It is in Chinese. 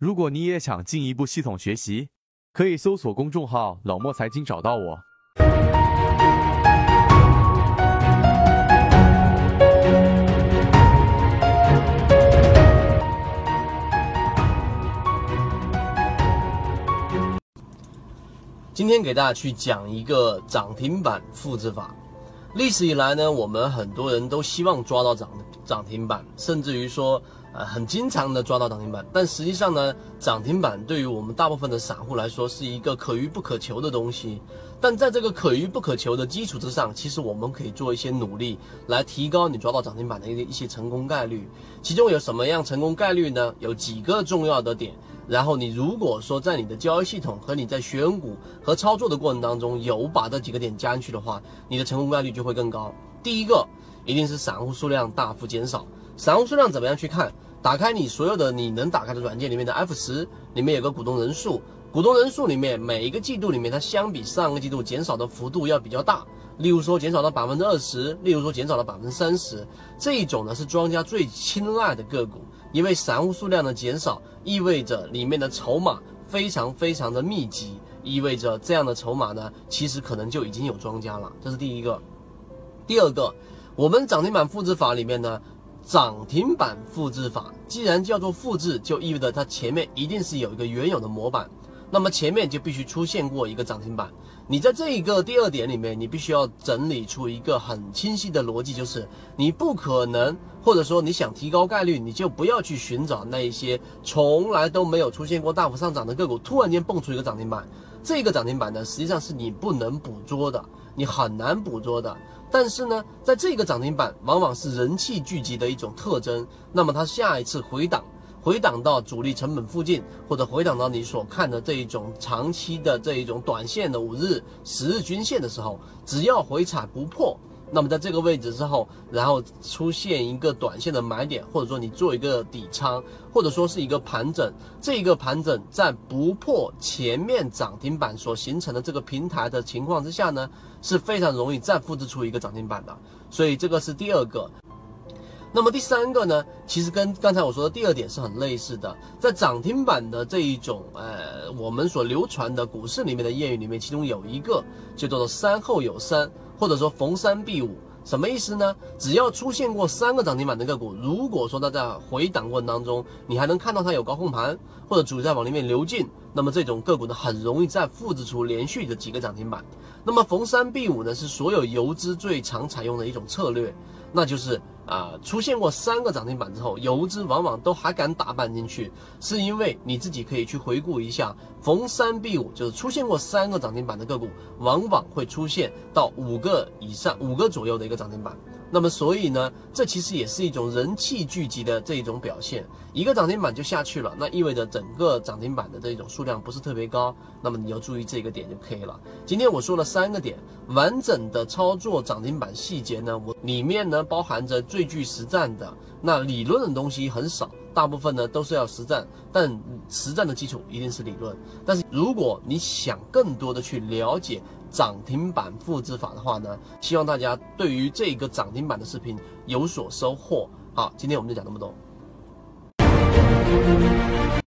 如果你也想进一步系统学习，可以搜索公众号“老莫财经”找到我。今天给大家去讲一个涨停板复制法。历史以来呢，我们很多人都希望抓到涨涨停板，甚至于说，呃，很经常的抓到涨停板。但实际上呢，涨停板对于我们大部分的散户来说是一个可遇不可求的东西。但在这个可遇不可求的基础之上，其实我们可以做一些努力来提高你抓到涨停板的一一些成功概率。其中有什么样成功概率呢？有几个重要的点。然后你如果说在你的交易系统和你在选股和操作的过程当中有把这几个点加进去的话，你的成功概率就会更高。第一个一定是散户数量大幅减少。散户数量怎么样去看？打开你所有的你能打开的软件里面的 F 十，里面有个股东人数，股东人数里面每一个季度里面它相比上个季度减少的幅度要比较大。例如说减少了百分之二十，例如说减少了百分之三十，这一种呢是庄家最青睐的个股。因为散户数量的减少，意味着里面的筹码非常非常的密集，意味着这样的筹码呢，其实可能就已经有庄家了。这是第一个。第二个，我们涨停板复制法里面呢，涨停板复制法既然叫做复制，就意味着它前面一定是有一个原有的模板。那么前面就必须出现过一个涨停板，你在这一个第二点里面，你必须要整理出一个很清晰的逻辑，就是你不可能，或者说你想提高概率，你就不要去寻找那一些从来都没有出现过大幅上涨的个股，突然间蹦出一个涨停板，这个涨停板呢，实际上是你不能捕捉的，你很难捕捉的。但是呢，在这个涨停板往往是人气聚集的一种特征，那么它下一次回档。回档到主力成本附近，或者回档到你所看的这一种长期的这一种短线的五日、十日均线的时候，只要回踩不破，那么在这个位置之后，然后出现一个短线的买点，或者说你做一个底仓，或者说是一个盘整，这个盘整在不破前面涨停板所形成的这个平台的情况之下呢，是非常容易再复制出一个涨停板的。所以这个是第二个。那么第三个呢，其实跟刚才我说的第二点是很类似的，在涨停板的这一种，呃，我们所流传的股市里面的谚语里面，其中有一个就叫做“三后有三”，或者说“逢三必五”。什么意思呢？只要出现过三个涨停板的个股，如果说它在回档过程当中，你还能看到它有高控盘或者主力在往里面流进，那么这种个股呢，很容易再复制出连续的几个涨停板。那么逢三必五呢，是所有游资最常采用的一种策略，那就是啊，出现过三个涨停板之后，游资往往都还敢打板进去，是因为你自己可以去回顾一下，逢三必五，就是出现过三个涨停板的个股，往往会出现到五个以上、五个左右的一个涨停板。那么所以呢，这其实也是一种人气聚集的这一种表现。一个涨停板就下去了，那意味着整个涨停板的这种数量不是特别高。那么你要注意这个点就可以了。今天我说了三个点，完整的操作涨停板细节呢，我里面呢包含着最具实战的，那理论的东西很少，大部分呢都是要实战，但实战的基础一定是理论。但是如果你想更多的去了解，涨停板复制法的话呢，希望大家对于这个涨停板的视频有所收获。好，今天我们就讲这么多。